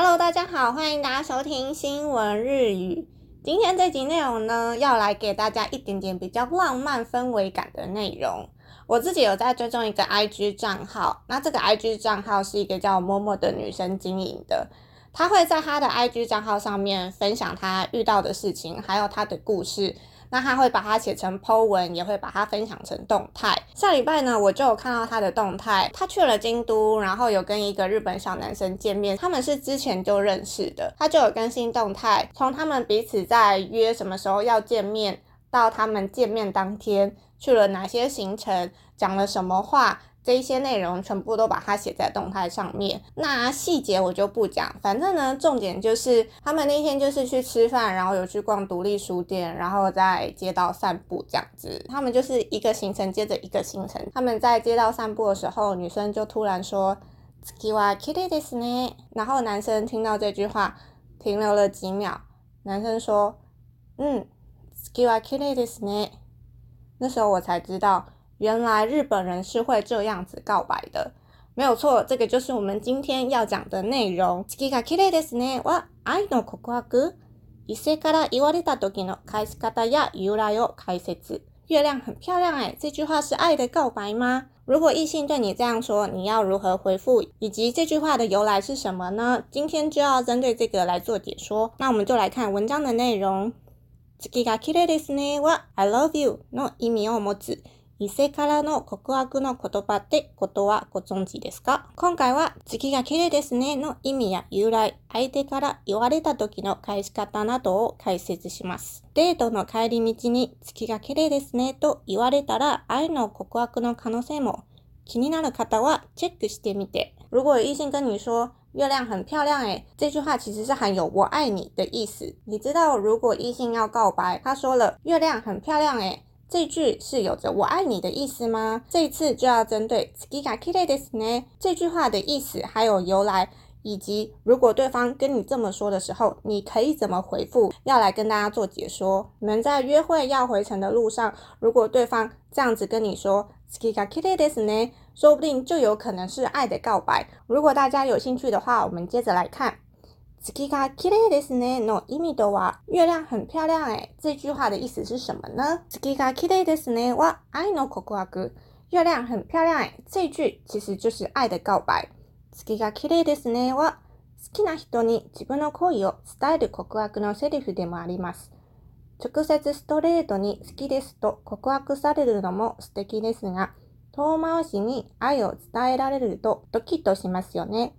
Hello，大家好，欢迎大家收听新闻日语。今天这集内容呢，要来给大家一点点比较浪漫氛围感的内容。我自己有在追踪一个 IG 账号，那这个 IG 账号是一个叫默默的女生经营的，她会在她的 IG 账号上面分享她遇到的事情，还有她的故事。那他会把它写成 Po 文，也会把它分享成动态。上礼拜呢，我就有看到他的动态，他去了京都，然后有跟一个日本小男生见面，他们是之前就认识的，他就有更新动态，从他们彼此在约什么时候要见面，到他们见面当天去了哪些行程，讲了什么话。这一些内容全部都把它写在动态上面。那细节我就不讲，反正呢，重点就是他们那天就是去吃饭，然后有去逛独立书店，然后在街道散步这样子。他们就是一个行程接着一个行程。他们在街道散步的时候，女生就突然说 “skewa k i t e d s n e 然后男生听到这句话，停留了几秒。男生说：“嗯，skewa k i r e d i s n e 那时候我才知道。原来日本人是会这样子告白的，没有错，这个就是我们今天要讲的内容。月亮很漂亮哎，这句话是爱的告白吗？如果异性对你这样说，你要如何回复？以及这句话的由来是什么呢？今天就要针对这个来做解说。那我们就来看文章的内容。I love you 的意味是么子？伊勢からの告白の言葉ってことはご存知ですか今回は月が綺麗ですねの意味や由来、相手から言われた時の返し方などを解説します。デートの帰り道に月が綺麗ですねと言われたら愛の告白の可能性も気になる方はチェックしてみて。如果異性跟你说月亮很漂亮诶，这句话其实是含有“我爱你”的意思。你知道，如果异性要告白，他说了“月亮很漂亮诶”，这句是有着我爱你的意思吗？这一次就要针对 “skika kete d s 这句话的意思、还有由来，以及如果对方跟你这么说的时候，你可以怎么回复？要来跟大家做解说。你们在约会要回程的路上，如果对方这样子跟你说 “skika kete d s 呢，说不定就有可能是爱的告白。如果大家有兴趣的话，我们接着来看。月が綺麗ですねの意味とは、月亮很漂亮诶。这句话的意思是什么呢？月が綺麗ですねは愛の告白。月亮很漂亮诶。这句其实就是愛的告白。月が綺麗ですねは好きな人に自分の恋を伝える告白のセリフでもあります。直接ストレートに好きですと告白されるのも素敵ですが、遠回しに愛を伝えられるとドキッとしますよね。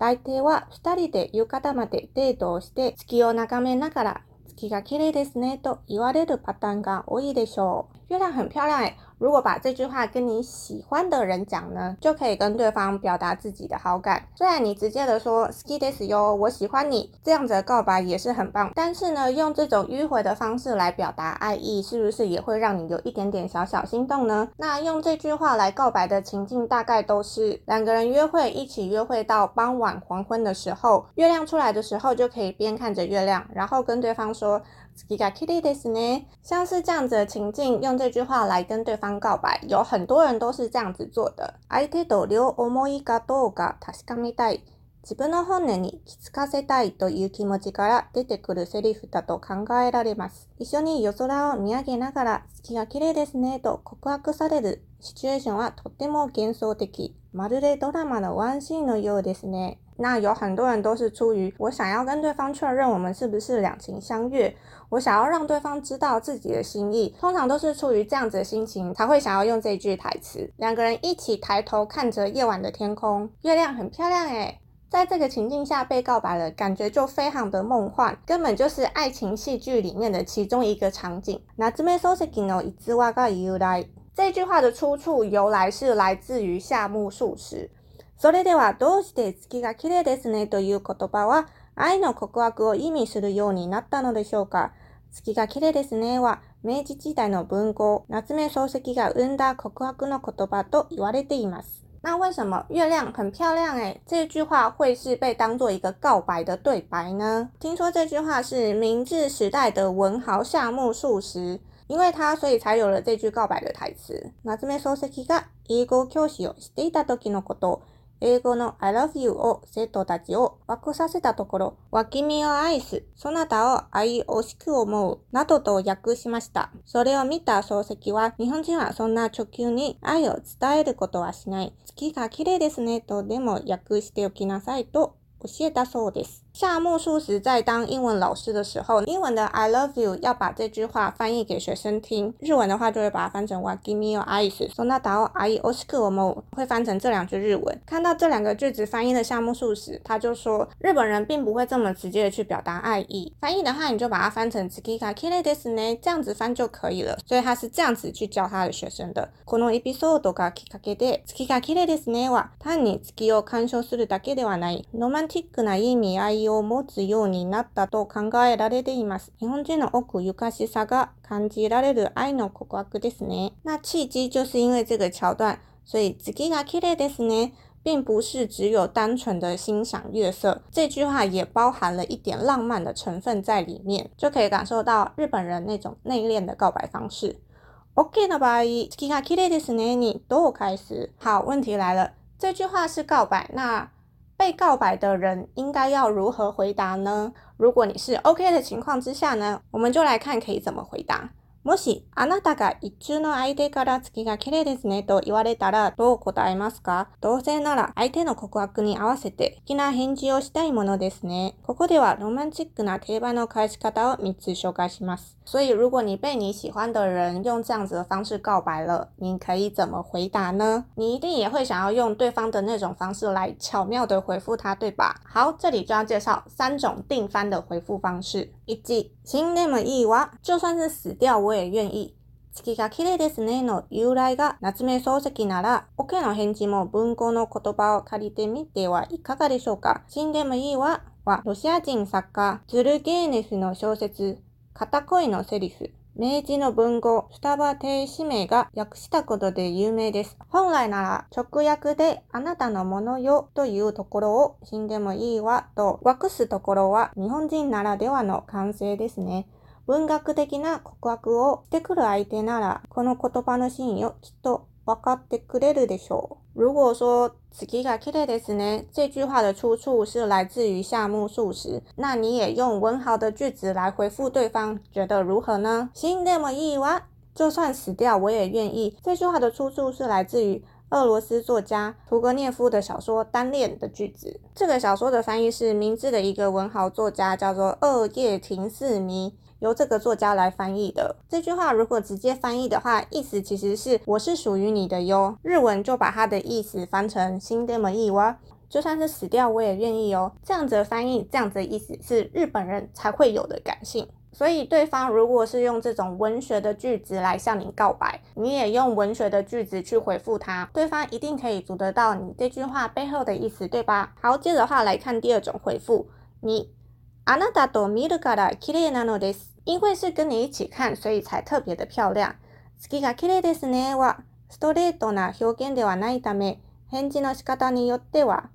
大抵は2人で浴衣までデートをして月を眺めながら月が綺麗ですねと言われるパターンが多いでしょう。月亮很漂亮。如果把这句话跟你喜欢的人讲呢，就可以跟对方表达自己的好感。虽然你直接的说 skidess yo，我喜欢你，这样子告白也是很棒。但是呢，用这种迂回的方式来表达爱意，是不是也会让你有一点点小小心动呢？那用这句话来告白的情境，大概都是两个人约会，一起约会到傍晚黄昏的时候，月亮出来的时候，就可以边看着月亮，然后跟对方说。月が綺麗ですね。像是这样子的情境，用这句话来跟对方告白，有很多人都是这样子做的。相手と両思いかどうか確かめたい。自分の本音に気づかせたいという気持ちから出てくるセリフだと考えられます。一緒に夜空を見上げながら月が綺麗ですねと告白されるシチュエーションはとっても幻想的。对不对？都他妈的，我安心了，有你。那有很多人都是出于我想要跟对方确认我们是不是两情相悦，我想要让对方知道自己的心意，通常都是出于这样子的心情才会想要用这句台词。两个人一起抬头看着夜晚的天空，月亮很漂亮诶，在这个情境下被告白了，感觉就非常的梦幻，根本就是爱情戏剧里面的其中一个场景。说是给石一言わが由来。这句话的出处由来是来自于夏目漱石。それではどうして月が綺麗ですねという言葉は愛の告白を意味するようになったのでしょうか月が綺麗ですねは明治時代の文豪夏目漱石が生んだ告白の言葉と言われています。那为什么月亮很漂亮诶这句话会是被当作一个告白的对白呢？听说这句话是明治时代的文豪夏目漱石因为他所以才有了这句告白的台词。夏目漱石が英語教師をしていた時のこと、英語の I love you を生徒たちを湧くさせたところ、湧き身を愛す、そなたを愛惜しく思う、などと訳しました。それを見た漱石は、日本人はそんな直球に愛を伝えることはしない。月が綺麗ですねとでも訳しておきなさいと教えたそうです。夏目漱石在当英文老师的时候，英文的 "I love you" 要把这句话翻译给学生听，日文的话就会把它翻成 "Wagimi o aisu, sonata o aisu kumo"，会翻成这两句日文。看到这两个句子翻译的夏目漱石，他就说日本人并不会这么直接的去表达爱意，翻译的话你就把它翻成 "Tsukika kiredes ne"，这样子翻就可以了。所以他是这样子去教他的学生的。Kono episode ga kikake de, Tsukika kiredes ne wa, tan ni tsuki o kanshou suru dakedo wa nai, romantic na imi ai。を持つようになったと考えられています。日本人の奥ゆかしさが感じられる愛の告白ですね。那，契机就是因为这个桥段，所以 “tsukika 呢，并不是只有单纯的欣赏月色，这句话也包含了一点浪漫的成分在里面，就可以感受到日本人那种内敛的告白方式。OK 的吧？“tsukika k i r e d 呢，你都开始。好，问题来了，这句话是告白，那。被告白的人应该要如何回答呢？如果你是 OK 的情况之下呢，我们就来看可以怎么回答。もしあなたが一中の相手から月が綺麗ですねと言われたらどう答えますかどうせなら相手の告白に合わせて好きな返事をしたいものですね。ここではロマンチックな定番の返し方を3つ紹介します。所以如果你被你喜欢的人用这样子的方式告白了，你可以怎么回答呢？你一定也会想要用对方的那种方式来巧妙的回复他，对吧？好，这里就要介绍3种定番的回复方式。一、新ネームいいわ，就算是死掉我也。で願意。月が綺麗ですねの由来が夏目漱石なら、オ、ケの返事も文庫の言葉を借りてみてはいかがでしょうか死んでもいいわは、ロシア人作家、ズルゲーネスの小説、片恋のセリフ。明治の文豪、スタバ亭氏名が訳したことで有名です。本来なら直訳であなたのものよというところを死んでもいいわと訳すところは日本人ならではの完成ですね。文学的な告白をしてくる相手なら、この言葉の真意をきっと分かってくれるでしょう。这句话的出处是来自于夏目漱石。那你也用文豪的句子来回复对方，觉得如何呢？行，那么伊娃，就算死掉我也愿意。这句话的出处是来自于俄罗斯作家屠格涅夫的小说《单恋》的句子。这个小说的翻译是明智的一个文豪作家，叫做二叶亭四迷。由这个作家来翻译的这句话，如果直接翻译的话，意思其实是“我是属于你的哟”。日文就把它的意思翻成“心でもいい哇”，就算是死掉我也愿意哦。这样子的翻译，这样子的意思是日本人才会有的感性。所以对方如果是用这种文学的句子来向你告白，你也用文学的句子去回复他，对方一定可以读得到你这句话背后的意思，对吧？好，接着的话来看第二种回复，你。あなたと見るから綺麗なのです。因为是跟你一起看、所以才特別的漂亮。月が綺麗ですねは、ストレートな表現ではないため、返事の仕方によっては、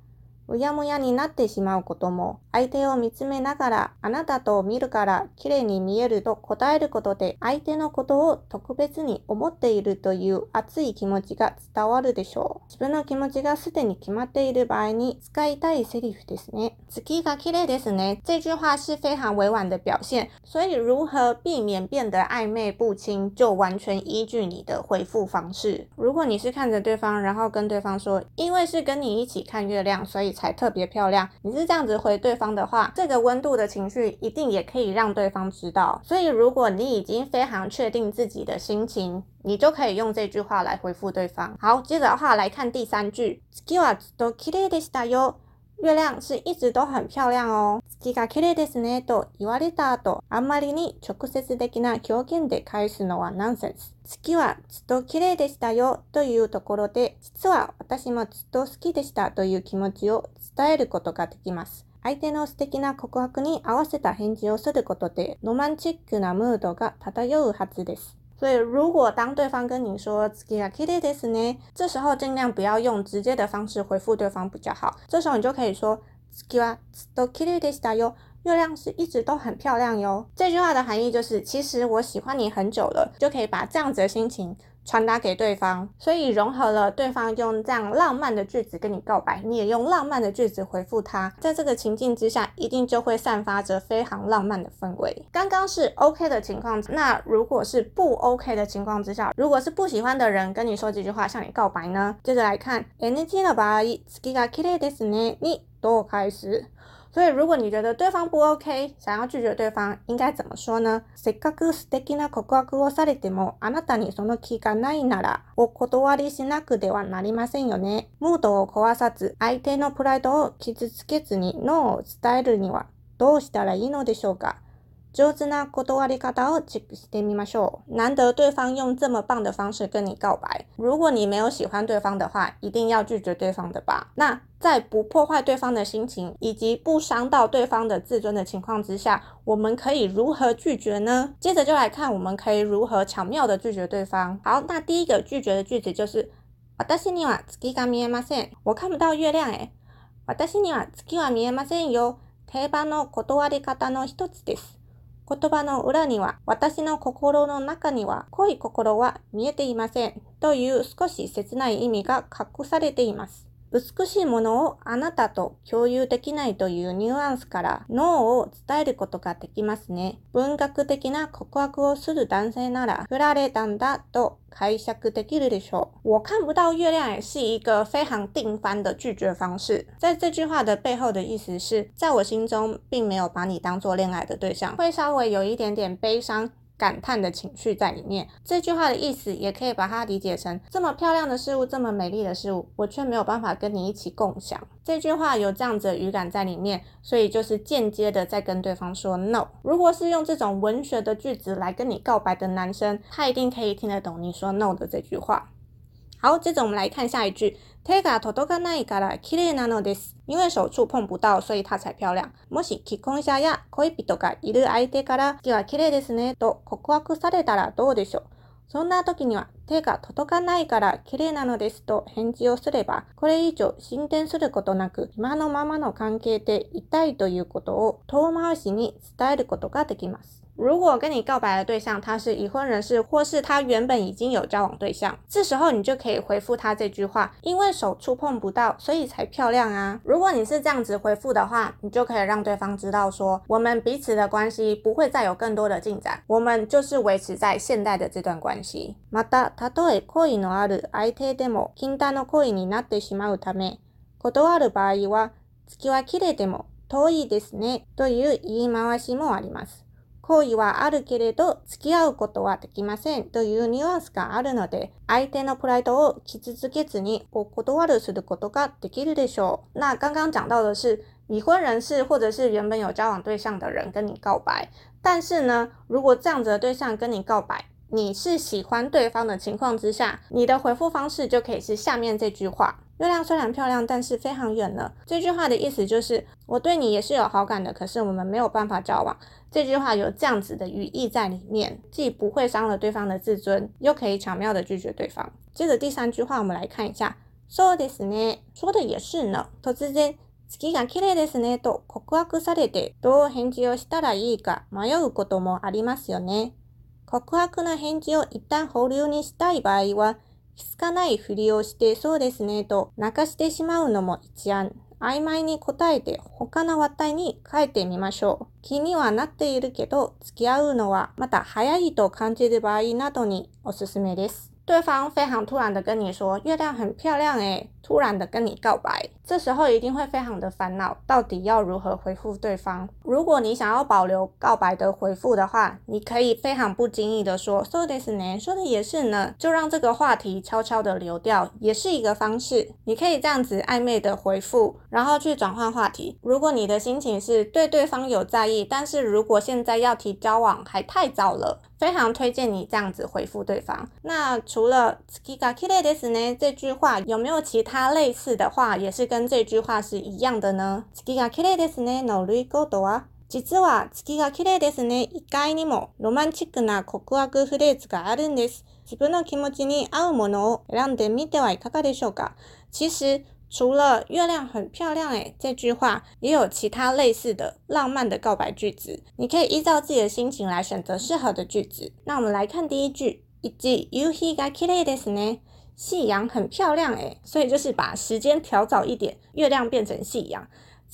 うやむやになってしまうことも、相手を見つめながら、あなたと見るから綺麗に見えると答えることで、相手のことを特別に思っているという熱い気持ちが伝わるでしょう。自分の気持ちがすでに決まっている場合に使いたいセリフですね。月が綺麗ですね。这句话是非常委婉的表现。所以如何避免变得暧昧不清，就完全依据你的回复方式。如果你是看着对方，然后跟对方说，因为是跟你一起看月亮，所以才特别漂亮。你是这样子回对方的话，这个温度的情绪一定也可以让对方知道。所以，如果你已经非常确定自己的心情，你就可以用这句话来回复对方。好，接着的话来看第三句。月亮是一直都很漂亮哦。月が綺麗ですねと言われた後、あんまりに直接的な表現で返すのはナンセンス。月はずっと綺麗でしたよというところで、実は私もずっと好きでしたという気持ちを伝えることができます。相手の素敵な告白に合わせた返事をすることで、ロマンチックなムードが漂うはずです。所以，如果当对方跟你说 Skia k i t t h i s n 这时候尽量不要用直接的方式回复对方比较好。这时候你就可以说 Skia sto k i t t h i s 大哟，月亮是一直都很漂亮哟。这句话的含义就是，其实我喜欢你很久了，就可以把这样子的心情。传达给对方，所以融合了对方用这样浪漫的句子跟你告白，你也用浪漫的句子回复他，在这个情境之下，一定就会散发着非常浪漫的氛围。刚刚是 OK 的情况，那如果是不 OK 的情况之下，如果是不喜欢的人跟你说几句话向你告白呢？接着来看，NG の場合、月が綺麗ですね。你多开始。所以如果你觉得对方不 OK，想要拒绝对方，应该怎么说呢？せっかく素敵な告白をされても、あなたにその気がないなら、お断りしなくてはなりませんよね。ムードを壊さず、相手のプライドを傷つけずに、ノーを伝えるには、どうしたらいいのでしょうか难得对方用这么棒的方式跟你告白，如果你没有喜欢对方的话，一定要拒绝对方的吧。那在不破坏对方的心情以及不伤到对方的自尊的情况之下，我们可以如何拒绝呢？接着就来看我们可以如何巧妙的拒绝对方。好，那第一个拒绝的句子就是，わたしには月が見えません。我看不到月亮诶。わたしには月は見えませんよ。这是日语中的一句经典拒绝句。言葉の裏には、私の心の中には、濃い心は見えていませんという少し切ない意味が隠されています。美しいものをあなたと共有できないというニュアンスから脳を伝えることができますね。文学的な告白をする男性なら振られたんだと解釈できるでしょう。我看不到月亮是一个非常定番的拒绝方式。在这句话的背后的意思是，在我心中并没有把你当作恋爱的对象，会稍微有一点点悲伤，感叹的情绪在里面，这句话的意思也可以把它理解成：这么漂亮的事物，这么美丽的事物，我却没有办法跟你一起共享。这句话有这样子语感在里面，所以就是间接的在跟对方说 no。如果是用这种文学的句子来跟你告白的男生，他一定可以听得懂你说 no 的这句话。好，接着我们来看下一句。手が届かないから綺麗なのです。因为手触碰不到，所以它才漂亮。もし既婚者や恋人がいる相手から手は綺麗ですねと告白されたらどうでしょう。そんな時には手が届かないから綺麗なのですと返事をすれば、これ以上進展することなく今のままの関係でいたいということを遠回しに伝えることができます。如果跟你告白的对象他是已婚人士，或是他原本已经有交往对象，这时候你就可以回复他这句话，因为手触碰不到，所以才漂亮啊。如果你是这样子回复的话，你就可以让对方知道说，我们彼此的关系不会再有更多的进展，我们就是维持在现代的这段关系。また、たとえ恋のある相手でも、近隣の恋になってしまうため、断る場合は、月は綺麗でも遠いですねという言い回しもあります。好意はあるけれど、付き合うことはできませんというニュアンスがあるので、相手のプライドを傷つけずに断することができるでしょう。那刚刚讲到的是已婚人士或者是原本有交往对象的人跟你告白，但是呢，如果这样子的对象跟你告白，你是喜欢对方的情况之下，你的回复方式就可以是下面这句话：“月亮虽然漂亮，但是非常远了。这句话的意思就是，我对你也是有好感的，可是我们没有办法交往。这句话有这样子的语义在里面，既不会伤了对方的自尊，又可以巧妙的拒绝对方。接着第三句话，我们来看一下。そうですね。说的也是呢。突然、月が綺麗ですねと告白されて、どう返事をしたらいいか迷うこともありますよね。告白の返事を一旦保留にしたい場合は、気づかないふりをしてそうですねと泣かしてしまうのも一案。曖昧に答えて他の話題に変えてみましょう。気にはなっているけど付き合うのはまた早いと感じる場合などにおすすめです。对方非常突然的跟你说月亮很漂亮诶，突然的跟你告白，这时候一定会非常的烦恼，到底要如何回复对方？如果你想要保留告白的回复的话，你可以非常不经意的说，this 呢”，说的也是呢，就让这个话题悄悄的流掉，也是一个方式。你可以这样子暧昧的回复，然后去转换话题。如果你的心情是对对方有在意，但是如果现在要提交往还太早了，非常推荐你这样子回复对方。那除了 s スキガキレで s 呢这句话，有没有其他类似的话，也是跟跟这句话是一样的呢。月が綺麗ですね。は実は月が綺麗ですね。にもロマンチックな告白フレーズがあるんです。自分の気持ちに合うものを選んでみてはいかがでしょうか？其实除了“月亮很漂亮”诶，这句话，也有其他类似的浪漫的告白句子。你可以依照自己的心情来选择适合的句子。那我们来看第一句：一夕日が綺麗ですね。夕阳很漂亮诶，所以就是把时间调早一点，月亮变成夕阳。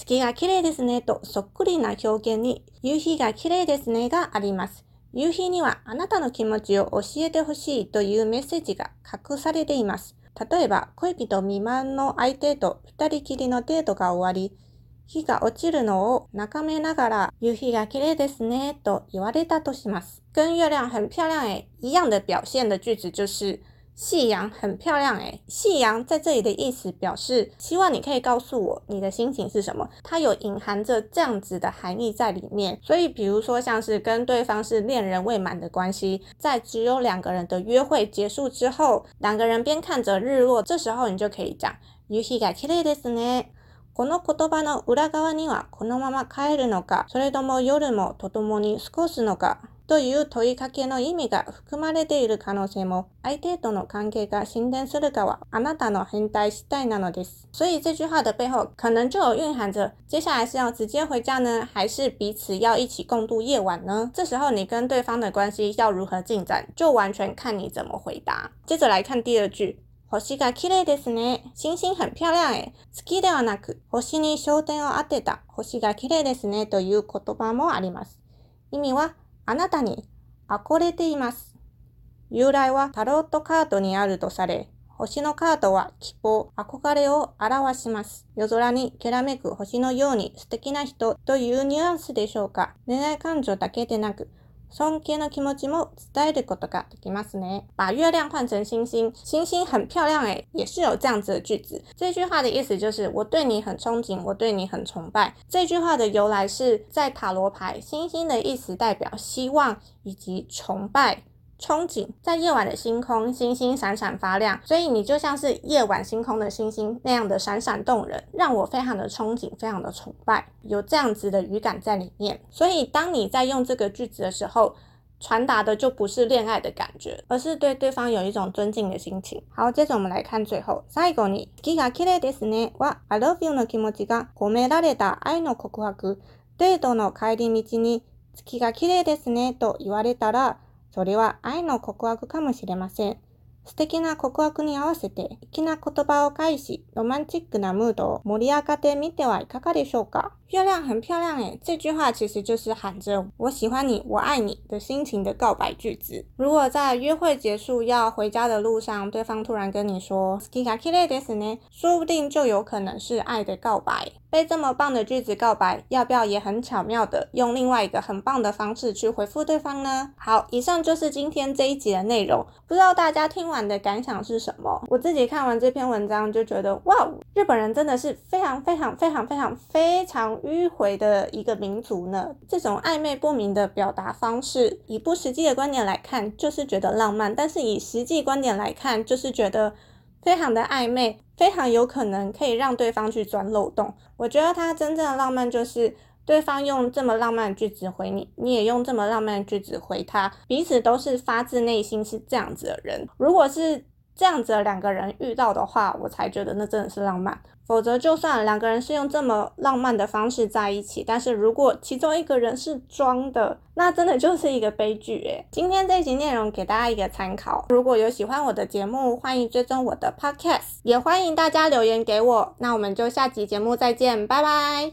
月が綺麗ですねとそっくりな表現に、夕日が綺麗ですねがあります。夕日にはあなたの気持ちを教えてほしいというメッセージが隠されています。例えば、恋人未満の相手と二人きりのデートが終わり、日が落ちるのを眺めながら、夕日が綺麗ですねと言われたとします。跟月亮很漂亮诶一样的表现的句子就是夕阳很漂亮哎，夕阳在这里的意思表示希望你可以告诉我你的心情是什么，它有隐含着这样子的含义在里面。所以，比如说像是跟对方是恋人未满的关系，在只有两个人的约会结束之后，两个人边看着日落，这时候你就可以讲，夕陽が綺麗ですね。この言葉の裏側にはこのまま帰るのか、それとも夜もともに過ごすのか。という問いかけの意味が含まれている可能性も、相手との関係が進展するかはあなたの変態次第なのです。所以这句话的背后可能就有蕴含着，接下来是要直接回家呢，还是彼此要一起共度夜晚呢？这时候你跟对方的关系要如何进展，就完全看你怎么回答。接着来看第二句。星が綺麗ですね。星星很漂亮诶。月ではなく、星に焦点を当てた星が綺麗ですねという言葉もあります。意味は、あなたに憧れています。由来はタロットカードにあるとされ、星のカードは希望、憧れを表します。夜空にきらめく星のように素敵な人というニュアンスでしょうか。恋愛感情だけでなく、空気の気持ちも伝えることができますね。把月亮换成星星，星星很漂亮诶，也是有这样子的句子。这句话的意思就是我对你很憧憬，我对你很崇拜。这句话的由来是在塔罗牌，星星的意思代表希望以及崇拜。憧憬在夜晚的星空，星星闪闪发亮，所以你就像是夜晚星空的星星那样的闪闪动人，让我非常的憧憬，非常的崇拜，有这样子的语感在里面。所以当你在用这个句子的时候，传达的就不是恋爱的感觉，而是对对方有一种尊敬的心情。好，接着我们来看最后。それは愛の告白かもしれません。素敵な告白に合わせて粋な言葉を返し、ロマンチックなムードを盛り上がって見てはいかかでしょうか？漂亮很漂亮诶，这句话其实就是喊着“我喜欢你，我爱你”的心情的告白句子。如果在约会结束要回家的路上，对方突然跟你说 s k i k a k i d e s s n 说不定就有可能是爱的告白。被这么棒的句子告白，要不要也很巧妙的用另外一个很棒的方式去回复对方呢？好，以上就是今天这一集的内容。不知道大家听完。的感想是什么？我自己看完这篇文章就觉得，哇，日本人真的是非常非常非常非常非常迂回的一个民族呢。这种暧昧不明的表达方式，以不实际的观点来看，就是觉得浪漫；但是以实际观点来看，就是觉得非常的暧昧，非常有可能可以让对方去钻漏洞。我觉得他真正的浪漫就是。对方用这么浪漫的句子回你，你也用这么浪漫的句子回他，彼此都是发自内心是这样子的人。如果是这样子的两个人遇到的话，我才觉得那真的是浪漫。否则，就算两个人是用这么浪漫的方式在一起，但是如果其中一个人是装的，那真的就是一个悲剧诶，今天这集内容给大家一个参考。如果有喜欢我的节目，欢迎追踪我的 podcast，也欢迎大家留言给我。那我们就下集节目再见，拜拜。